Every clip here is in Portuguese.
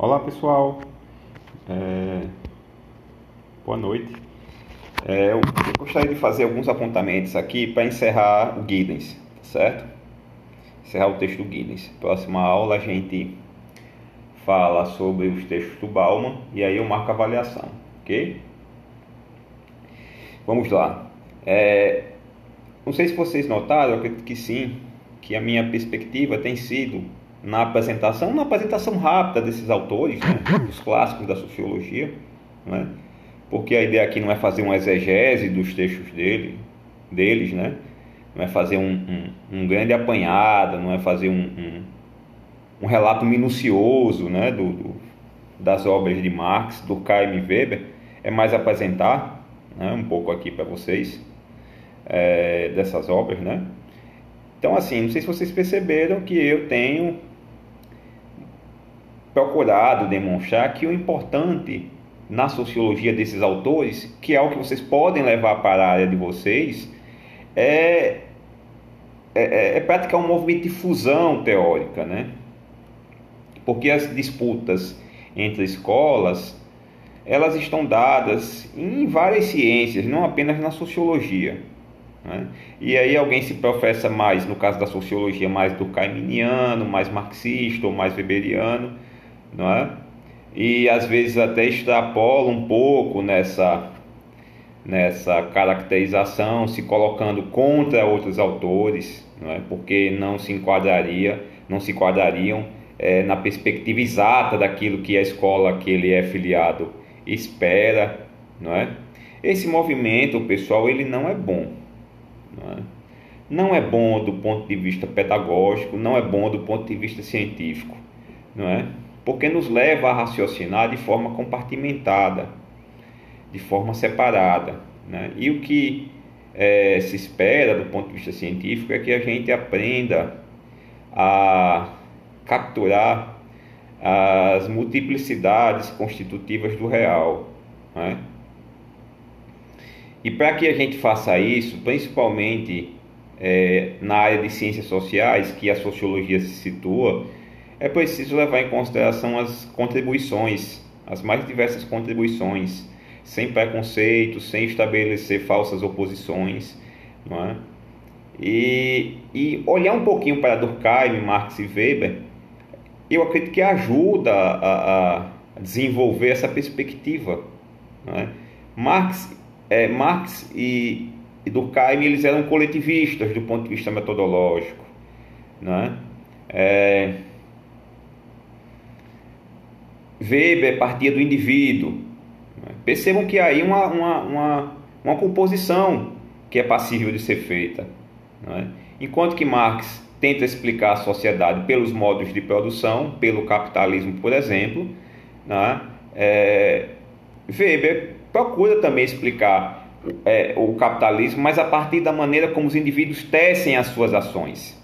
Olá pessoal, é... boa noite. É, eu gostaria de fazer alguns apontamentos aqui para encerrar o Guidance, tá certo? Encerrar o texto do Guidance. Próxima aula a gente fala sobre os textos do Bauman e aí eu marco a avaliação, ok? Vamos lá. É... Não sei se vocês notaram, acredito que sim, que a minha perspectiva tem sido na apresentação, na apresentação rápida desses autores, né, os clássicos da sociologia, né, porque a ideia aqui não é fazer uma exegese dos textos dele, deles, né, não é fazer um, um, um grande apanhado, não é fazer um, um, um relato minucioso né, do, do, das obras de Marx, do K.M. Weber, é mais apresentar né, um pouco aqui para vocês é, dessas obras, né? Então, assim, não sei se vocês perceberam que eu tenho procurado demonstrar que o importante na sociologia desses autores, que é o que vocês podem levar para a área de vocês, é, é, é praticar um movimento de fusão teórica, né? Porque as disputas entre escolas, elas estão dadas em várias ciências, não apenas na sociologia. Né? E aí alguém se professa mais, no caso da sociologia, mais do Caiminiano, mais marxista ou mais weberiano, não é? E às vezes até extrapola um pouco nessa nessa caracterização, se colocando contra outros autores, não é? Porque não se enquadraria, não se enquadrariam é, na perspectiva exata daquilo que a escola que ele é filiado espera, não é? Esse movimento, pessoal, ele não é bom, não é? Não é bom do ponto de vista pedagógico, não é bom do ponto de vista científico, não é? Porque nos leva a raciocinar de forma compartimentada, de forma separada. Né? E o que é, se espera do ponto de vista científico é que a gente aprenda a capturar as multiplicidades constitutivas do real. Né? E para que a gente faça isso, principalmente é, na área de ciências sociais, que a sociologia se situa, é preciso levar em consideração as contribuições, as mais diversas contribuições, sem preconceitos, sem estabelecer falsas oposições, não é? E, e olhar um pouquinho para Durkheim, Marx e Weber, eu acredito que ajuda a, a desenvolver essa perspectiva. É? Marx, é, Marx e, e Durkheim eles eram coletivistas do ponto de vista metodológico. Não é? É, Weber partia do indivíduo. Percebam que aí uma, uma, uma, uma composição que é passível de ser feita. É? Enquanto que Marx tenta explicar a sociedade pelos modos de produção, pelo capitalismo, por exemplo, é? É, Weber procura também explicar é, o capitalismo, mas a partir da maneira como os indivíduos tecem as suas ações.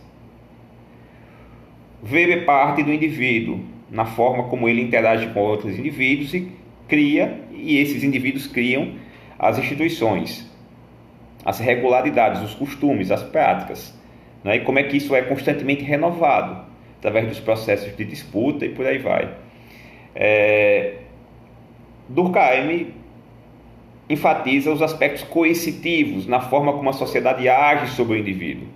Weber parte do indivíduo, na forma como ele interage com outros indivíduos e cria, e esses indivíduos criam as instituições, as regularidades, os costumes, as práticas. Né? E como é que isso é constantemente renovado, através dos processos de disputa e por aí vai. É... Durkheim enfatiza os aspectos coercitivos na forma como a sociedade age sobre o indivíduo.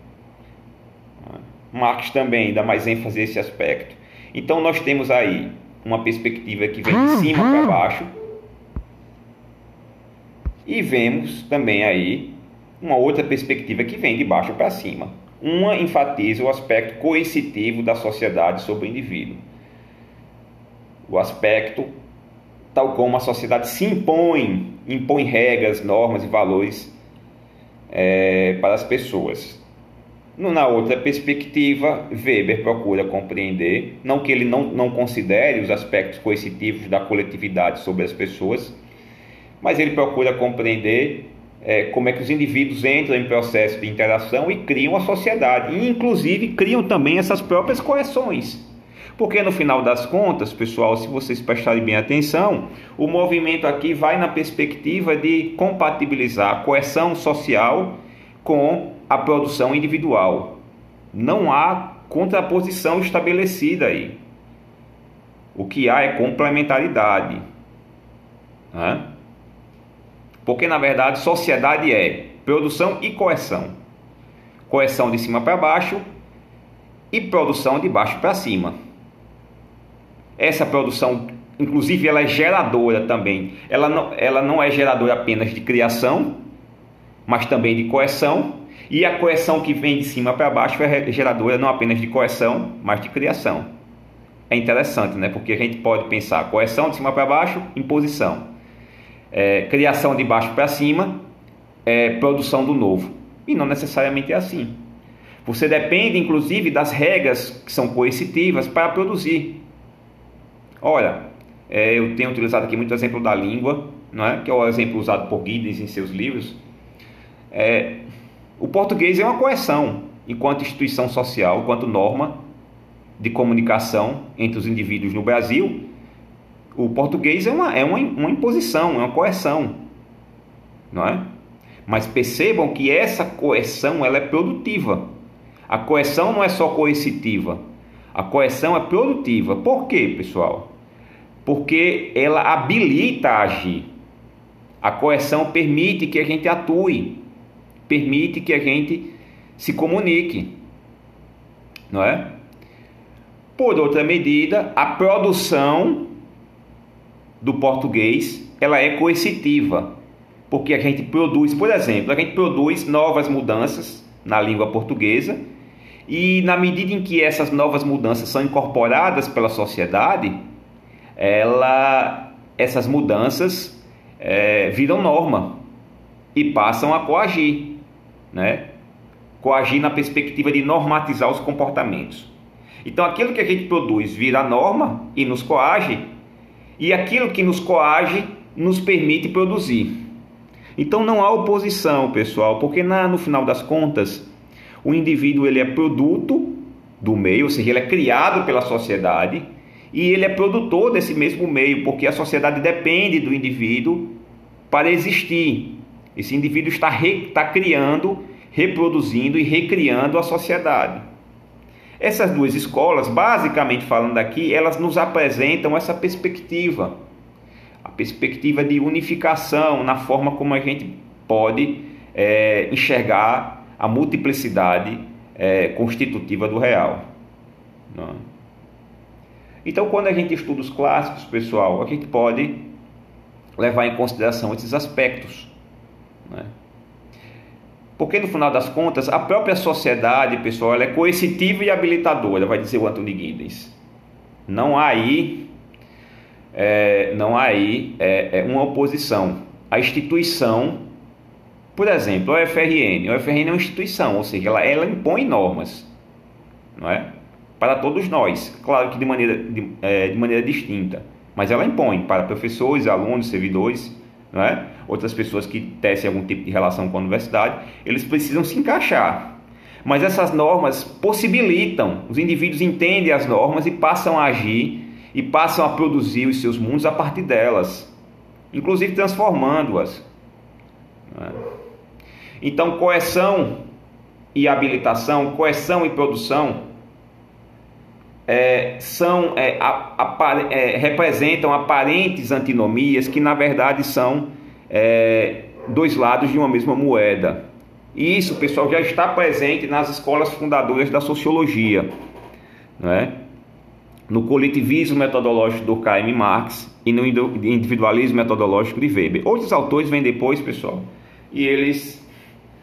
Marx também dá mais ênfase a esse aspecto. Então nós temos aí uma perspectiva que vem de cima para baixo e vemos também aí uma outra perspectiva que vem de baixo para cima. Uma enfatiza o aspecto coercitivo da sociedade sobre o indivíduo. O aspecto tal como a sociedade se impõe, impõe regras, normas e valores é, para as pessoas. Na outra perspectiva, Weber procura compreender, não que ele não, não considere os aspectos coercitivos da coletividade sobre as pessoas, mas ele procura compreender é, como é que os indivíduos entram em processo de interação e criam a sociedade, e inclusive criam também essas próprias coerções. Porque no final das contas, pessoal, se vocês prestarem bem atenção, o movimento aqui vai na perspectiva de compatibilizar a coerção social com a produção individual. Não há contraposição estabelecida aí. O que há é complementaridade. Né? Porque na verdade sociedade é produção e coerção. Coerção de cima para baixo e produção de baixo para cima. Essa produção, inclusive, ela é geradora também. Ela não, ela não é geradora apenas de criação, mas também de coerção. E a coerção que vem de cima para baixo é geradora não apenas de coerção, mas de criação. É interessante, né? Porque a gente pode pensar coerção de cima para baixo, imposição. É, criação de baixo para cima, é, produção do novo. E não necessariamente é assim. Você depende, inclusive, das regras que são coercitivas para produzir. Olha, é, eu tenho utilizado aqui muito exemplo da língua, não é? que é o exemplo usado por Giddens em seus livros. É, o português é uma coerção enquanto instituição social, enquanto norma de comunicação entre os indivíduos no Brasil. O português é uma, é uma, uma imposição, é uma coerção, não é? Mas percebam que essa coerção ela é produtiva. A coerção não é só coercitiva, a coerção é produtiva. Por quê, pessoal? Porque ela habilita a agir. A coerção permite que a gente atue, permite que a gente se comunique, não é? Por outra medida, a produção do português ela é coercitiva, porque a gente produz, por exemplo, a gente produz novas mudanças na língua portuguesa e na medida em que essas novas mudanças são incorporadas pela sociedade, ela, essas mudanças é, viram norma e passam a coagir, né? coagir na perspectiva de normatizar os comportamentos. Então, aquilo que a gente produz vira norma e nos coage, e aquilo que nos coage nos permite produzir. Então, não há oposição, pessoal, porque na, no final das contas, o indivíduo ele é produto do meio, ou seja, ele é criado pela sociedade e ele é produtor desse mesmo meio, porque a sociedade depende do indivíduo para existir. Esse indivíduo está, re, está criando, reproduzindo e recriando a sociedade. Essas duas escolas, basicamente falando aqui, elas nos apresentam essa perspectiva, a perspectiva de unificação na forma como a gente pode é, enxergar a multiplicidade é, constitutiva do real. Não? É? Então, quando a gente estuda os clássicos, pessoal, a gente pode levar em consideração esses aspectos. Né? Porque, no final das contas, a própria sociedade, pessoal, ela é coercitiva e habilitadora, vai dizer o Anthony Giddens. Não há aí, é, não há aí é, é uma oposição. A instituição por exemplo, a UFRN. A UFRN é uma instituição, ou seja, ela, ela impõe normas, não é? Para todos nós, claro que de maneira, de, é, de maneira distinta, mas ela impõe para professores, alunos, servidores, não é? outras pessoas que tecem algum tipo de relação com a universidade, eles precisam se encaixar. Mas essas normas possibilitam, os indivíduos entendem as normas e passam a agir e passam a produzir os seus mundos a partir delas, inclusive transformando-as. É? Então, coerção e habilitação, coerção e produção é, são é, é, representam aparentes antinomias que na verdade são é, dois lados de uma mesma moeda. E isso, pessoal, já está presente nas escolas fundadoras da sociologia, né? no coletivismo metodológico do K.M. Marx e no individualismo metodológico de Weber. Outros autores vêm depois, pessoal, e eles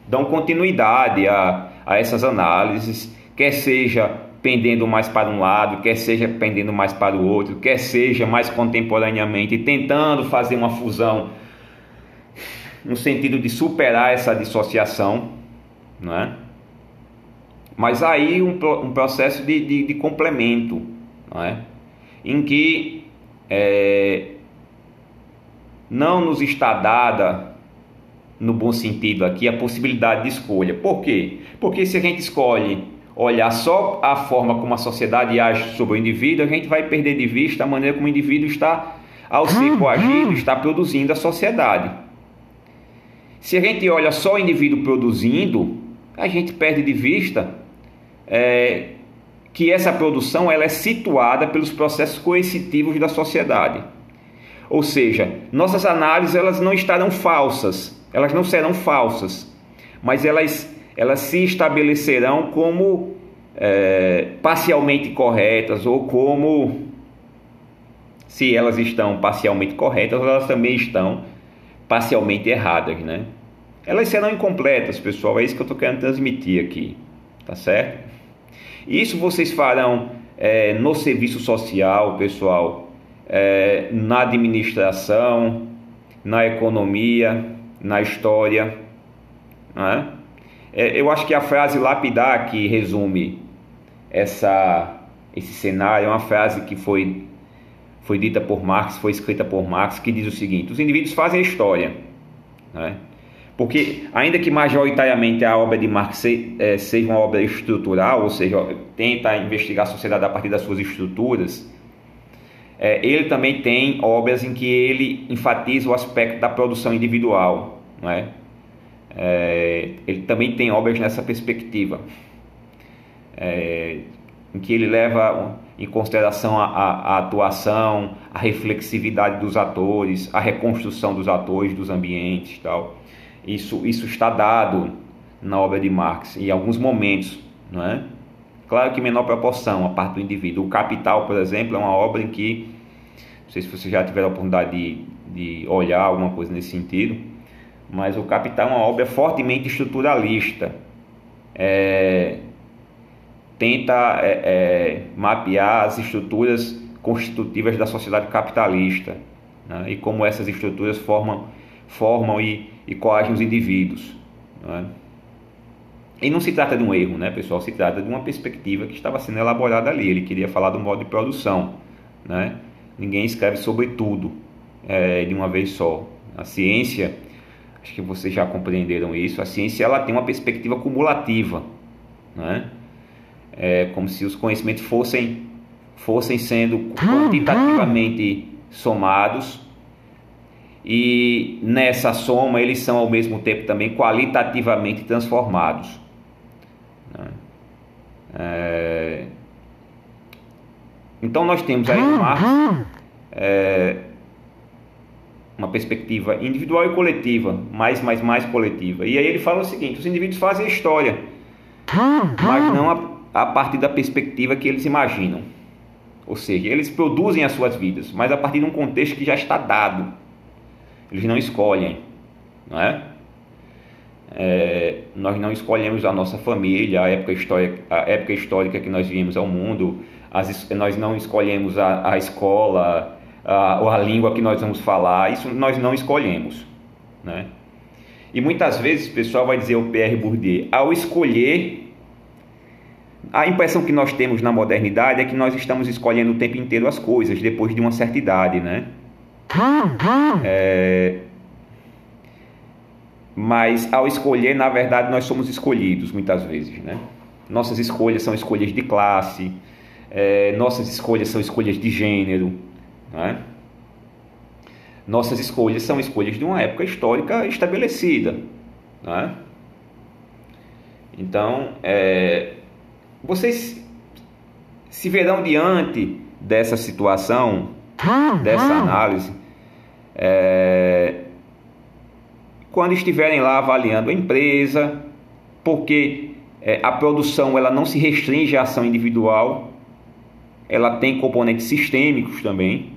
dão continuidade a, a essas análises, quer seja pendendo mais para um lado, quer seja pendendo mais para o outro, quer seja mais contemporaneamente tentando fazer uma fusão no sentido de superar essa dissociação, não é? Mas aí um, um processo de, de, de, complemento, não é? em que é, não nos está dada no bom sentido aqui, a possibilidade de escolha. Por quê? Porque se a gente escolhe olhar só a forma como a sociedade age sobre o indivíduo, a gente vai perder de vista a maneira como o indivíduo está, ao ser coagido, está produzindo a sociedade. Se a gente olha só o indivíduo produzindo, a gente perde de vista é, que essa produção ela é situada pelos processos coercitivos da sociedade. Ou seja, nossas análises elas não estarão falsas, elas não serão falsas, mas elas, elas se estabelecerão como é, parcialmente corretas ou como se elas estão parcialmente corretas, elas também estão parcialmente erradas, né? Elas serão incompletas, pessoal, é isso que eu estou querendo transmitir aqui, tá certo? Isso vocês farão é, no serviço social, pessoal, é, na administração, na economia, na história. Né? É, eu acho que a frase lapidar que resume essa, esse cenário é uma frase que foi, foi dita por Marx, foi escrita por Marx, que diz o seguinte: os indivíduos fazem a história. Né? Porque, ainda que majoritariamente a obra de Marx é, seja uma obra estrutural, ou seja, tenta investigar a sociedade a partir das suas estruturas, é, ele também tem obras em que ele enfatiza o aspecto da produção individual. Não é? É ele também tem obras nessa perspectiva, é, em que ele leva em consideração a, a, a, atuação, a reflexividade dos atores, a reconstrução dos atores, dos ambientes tal. Isso, isso está dado na obra de Marx em alguns momentos, não é? Claro que menor proporção, a parte do indivíduo. O Capital, por exemplo, é uma obra em que, não sei se você já tiver a oportunidade de, de olhar alguma coisa nesse sentido, mas o Capital é uma obra fortemente estruturalista. É, tenta é, é, mapear as estruturas constitutivas da sociedade capitalista né? e como essas estruturas formam, formam e e coagem os indivíduos. Não é? E não se trata de um erro, né, pessoal? Se trata de uma perspectiva que estava sendo elaborada ali. Ele queria falar do modo de produção. Né? Ninguém escreve sobre tudo é, de uma vez só. A ciência, acho que vocês já compreenderam isso, a ciência ela tem uma perspectiva cumulativa. Né? É como se os conhecimentos fossem, fossem sendo quantitativamente somados e nessa soma eles são ao mesmo tempo também qualitativamente transformados. Né? É... Então nós temos aí uma, é... uma perspectiva individual e coletiva, mais, mais, mais coletiva. E aí ele fala o seguinte: os indivíduos fazem a história, mas não a, a partir da perspectiva que eles imaginam. Ou seja, eles produzem as suas vidas, mas a partir de um contexto que já está dado eles não escolhem, não é? é? nós não escolhemos a nossa família, a época, histórica, a época histórica que nós viemos ao mundo, as, nós não escolhemos a, a escola, a, a língua que nós vamos falar, isso nós não escolhemos, né? E muitas vezes o pessoal vai dizer o Pierre Bourdieu, ao escolher, a impressão que nós temos na modernidade é que nós estamos escolhendo o tempo inteiro as coisas, depois de uma certa idade, né? É... Mas ao escolher, na verdade, nós somos escolhidos muitas vezes, né? Nossas escolhas são escolhas de classe, é... nossas escolhas são escolhas de gênero, né? Nossas escolhas são escolhas de uma época histórica estabelecida, né? Então, é... vocês se verão diante dessa situação dessa análise é, quando estiverem lá avaliando a empresa, porque é, a produção ela não se restringe à ação individual, ela tem componentes sistêmicos também.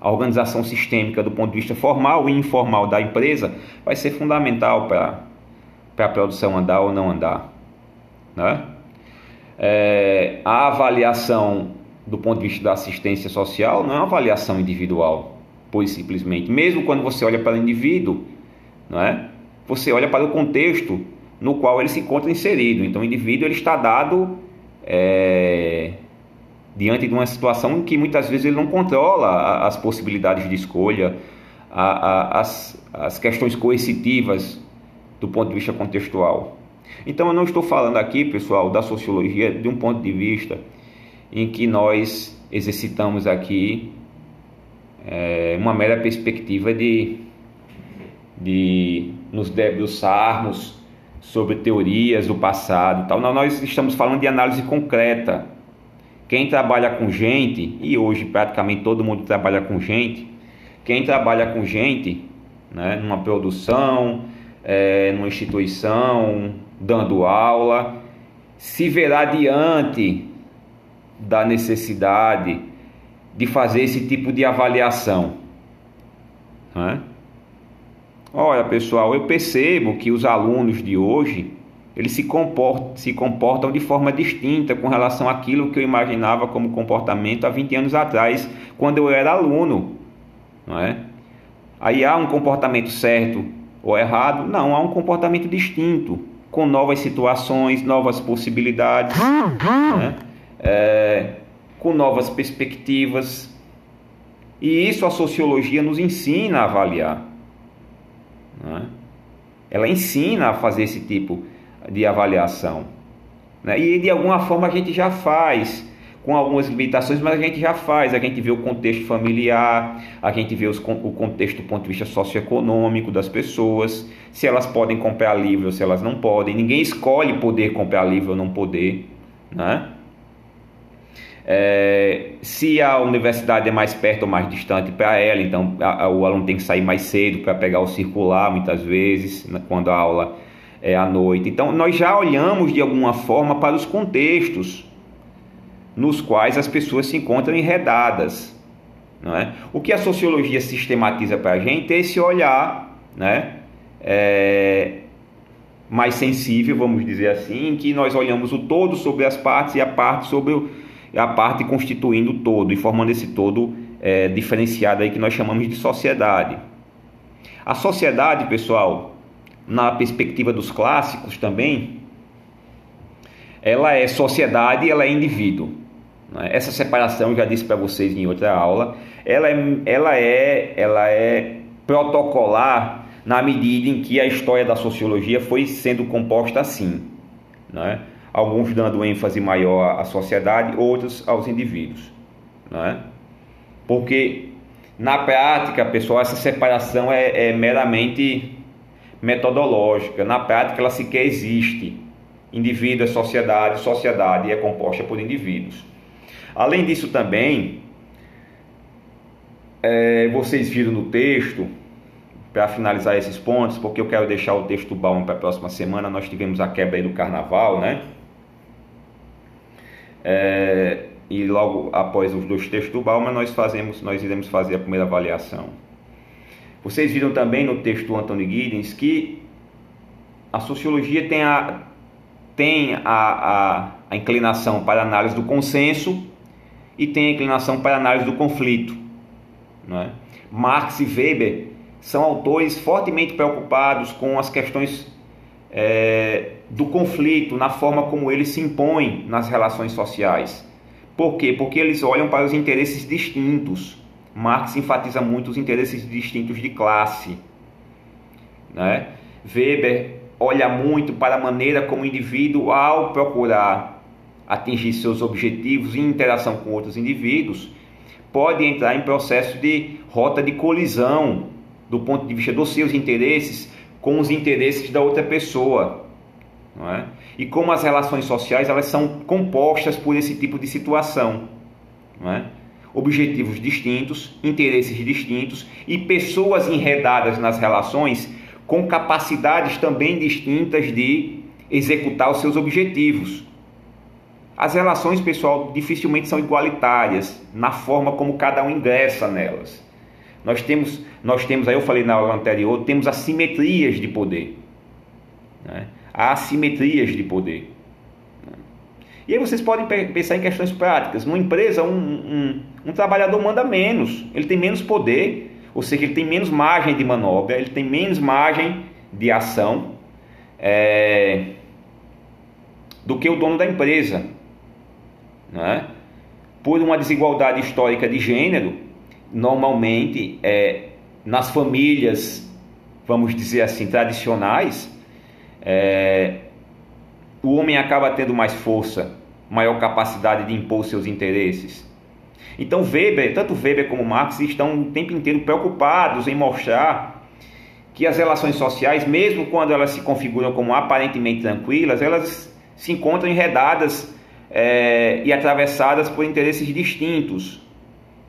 A organização sistêmica do ponto de vista formal e informal da empresa vai ser fundamental para a produção andar ou não andar. Né? É, a avaliação do ponto de vista da assistência social não é uma avaliação individual, pois simplesmente. Mesmo quando você olha para o indivíduo, não é? você olha para o contexto no qual ele se encontra inserido. Então, o indivíduo ele está dado é, diante de uma situação em que muitas vezes ele não controla as possibilidades de escolha, as, as questões coercitivas do ponto de vista contextual. Então, eu não estou falando aqui, pessoal, da sociologia de um ponto de vista em que nós exercitamos aqui é, uma mera perspectiva de, de nos debruçarmos sobre teorias do passado, tal. Não, nós estamos falando de análise concreta. Quem trabalha com gente, e hoje praticamente todo mundo trabalha com gente, quem trabalha com gente, né, numa produção, é, numa instituição, dando aula, se verá diante da necessidade de fazer esse tipo de avaliação. Né? Olha, pessoal, eu percebo que os alunos de hoje eles se comportam, se comportam de forma distinta com relação àquilo que eu imaginava como comportamento há 20 anos atrás, quando eu era aluno. Não é? Aí há um comportamento certo ou errado? Não, há um comportamento distinto, com novas situações, novas possibilidades, né? é, com novas perspectivas. E isso a sociologia nos ensina a avaliar. Né? Ela ensina a fazer esse tipo de avaliação. Né? E de alguma forma a gente já faz, com algumas limitações, mas a gente já faz. A gente vê o contexto familiar, a gente vê os, o contexto do ponto de vista socioeconômico das pessoas, se elas podem comprar livro ou se elas não podem. Ninguém escolhe poder comprar livro ou não poder. Né? É, se a universidade é mais perto ou mais distante para ela, então a, a, o aluno tem que sair mais cedo para pegar o circular, muitas vezes, né, quando a aula é à noite. Então, nós já olhamos de alguma forma para os contextos nos quais as pessoas se encontram enredadas. Não é? O que a sociologia sistematiza para a gente é esse olhar né, é, mais sensível, vamos dizer assim, em que nós olhamos o todo sobre as partes e a parte sobre o a parte constituindo o todo e formando esse todo é, diferenciado aí que nós chamamos de sociedade. A sociedade, pessoal, na perspectiva dos clássicos também, ela é sociedade ela é indivíduo. Né? Essa separação, já disse para vocês em outra aula, ela é, ela é, ela é protocolar na medida em que a história da sociologia foi sendo composta assim. Né? alguns dando ênfase maior à sociedade, outros aos indivíduos. Não é? Porque na prática, pessoal, essa separação é, é meramente metodológica. Na prática, ela sequer existe. Indivíduo é sociedade, sociedade é composta por indivíduos. Além disso, também, é, vocês viram no texto, para finalizar esses pontos, porque eu quero deixar o texto bom para a próxima semana, nós tivemos a quebra do carnaval, né? É, e logo após os dois textos do Bauman nós fazemos, nós iremos fazer a primeira avaliação. Vocês viram também no texto do Anthony Giddens que a sociologia tem a, tem a, a, a inclinação para a análise do consenso e tem a inclinação para a análise do conflito. Né? Marx e Weber são autores fortemente preocupados com as questões é, do conflito, na forma como ele se impõe nas relações sociais. Por quê? Porque eles olham para os interesses distintos. Marx enfatiza muito os interesses distintos de classe. Né? Weber olha muito para a maneira como o indivíduo, ao procurar atingir seus objetivos em interação com outros indivíduos, pode entrar em processo de rota de colisão do ponto de vista dos seus interesses com os interesses da outra pessoa. É? E como as relações sociais elas são compostas por esse tipo de situação. Não é? Objetivos distintos, interesses distintos e pessoas enredadas nas relações com capacidades também distintas de executar os seus objetivos. As relações, pessoal, dificilmente são igualitárias na forma como cada um ingressa nelas. Nós temos, nós temos, aí eu falei na aula anterior, temos assimetrias de poder. Né? Há assimetrias de poder. E aí vocês podem pensar em questões práticas. Numa empresa, um, um, um trabalhador manda menos, ele tem menos poder, ou seja, ele tem menos margem de manobra, ele tem menos margem de ação é, do que o dono da empresa. Né? Por uma desigualdade histórica de gênero, normalmente é, nas famílias, vamos dizer assim, tradicionais, é, o homem acaba tendo mais força, maior capacidade de impor seus interesses. Então Weber, tanto Weber como Marx estão o tempo inteiro preocupados em mostrar que as relações sociais, mesmo quando elas se configuram como aparentemente tranquilas, elas se encontram enredadas é, e atravessadas por interesses distintos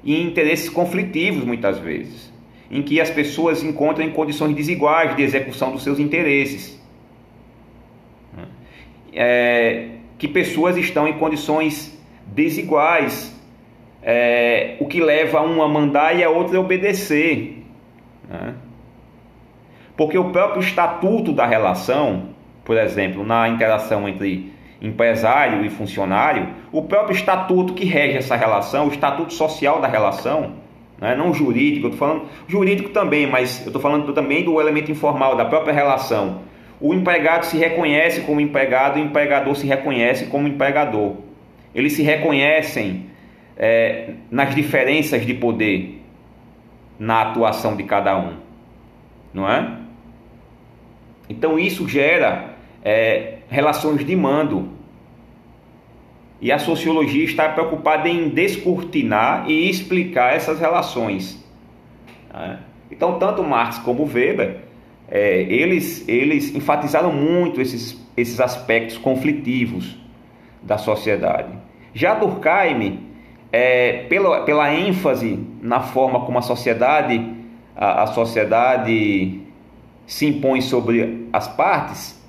e interesses conflitivos muitas vezes, em que as pessoas encontram em condições desiguais de execução dos seus interesses. É, que pessoas estão em condições desiguais, é, o que leva um a mandar e a outro a obedecer. Né? Porque o próprio estatuto da relação, por exemplo, na interação entre empresário e funcionário, o próprio estatuto que rege essa relação, o estatuto social da relação, né, não jurídico, eu estou falando jurídico também, mas eu estou falando também do elemento informal, da própria relação. O empregado se reconhece como empregado, o empregador se reconhece como empregador. Eles se reconhecem é, nas diferenças de poder na atuação de cada um, não é? Então isso gera é, relações de mando. E a sociologia está preocupada em descortinar e explicar essas relações. Né? Então, tanto Marx como Weber, é, eles, eles enfatizaram muito esses, esses aspectos conflitivos da sociedade. Já Durkheim, é, pela, pela ênfase na forma como a sociedade, a, a sociedade se impõe sobre as partes,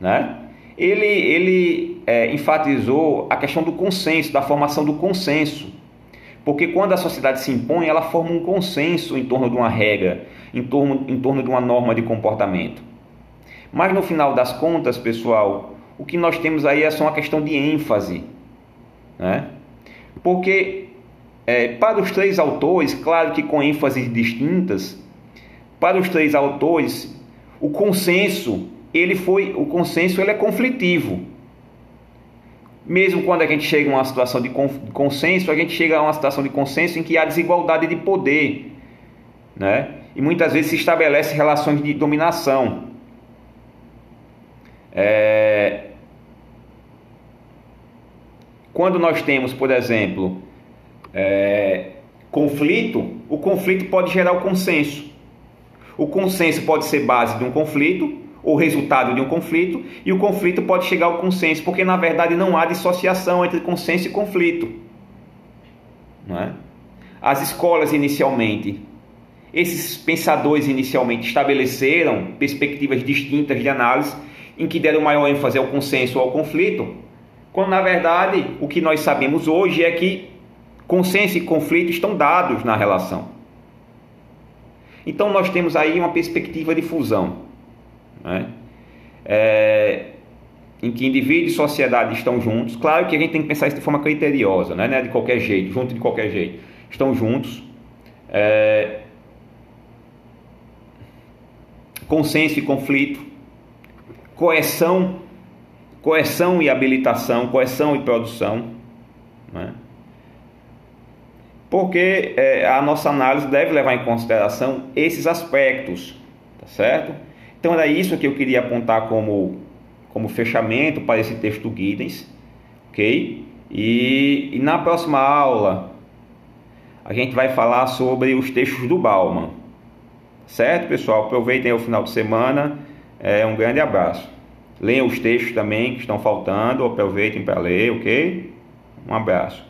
né? ele, ele é, enfatizou a questão do consenso, da formação do consenso. Porque quando a sociedade se impõe, ela forma um consenso em torno de uma regra, em torno, em torno de uma norma de comportamento. Mas no final das contas, pessoal, o que nós temos aí é só uma questão de ênfase. Né? Porque é, para os três autores, claro que com ênfases distintas, para os três autores, o consenso ele foi, o consenso ele é conflitivo. Mesmo quando a gente chega a uma situação de consenso, a gente chega a uma situação de consenso em que há desigualdade de poder, né? E muitas vezes se estabelece relações de dominação. É... Quando nós temos, por exemplo, é... conflito, o conflito pode gerar o consenso. O consenso pode ser base de um conflito, o resultado de um conflito, e o conflito pode chegar ao consenso, porque na verdade não há dissociação entre consenso e conflito. Não é? As escolas inicialmente, esses pensadores inicialmente estabeleceram perspectivas distintas de análise em que deram maior ênfase ao consenso ou ao conflito, quando na verdade o que nós sabemos hoje é que consenso e conflito estão dados na relação. Então nós temos aí uma perspectiva de fusão né? É, em que indivíduo e sociedade estão juntos. Claro que a gente tem que pensar isso de forma criteriosa, né? É de qualquer jeito, junto de qualquer jeito. Estão juntos. É, consenso e conflito, coerção, coerção e habilitação, coerção e produção. Né? Porque é, a nossa análise deve levar em consideração esses aspectos, tá certo? Então era isso que eu queria apontar como, como fechamento para esse texto do Giddens, ok? E, e na próxima aula a gente vai falar sobre os textos do Bauman, certo, pessoal? Aproveitem o final de semana, é, um grande abraço. Leiam os textos também que estão faltando, aproveitem para ler, ok? Um abraço.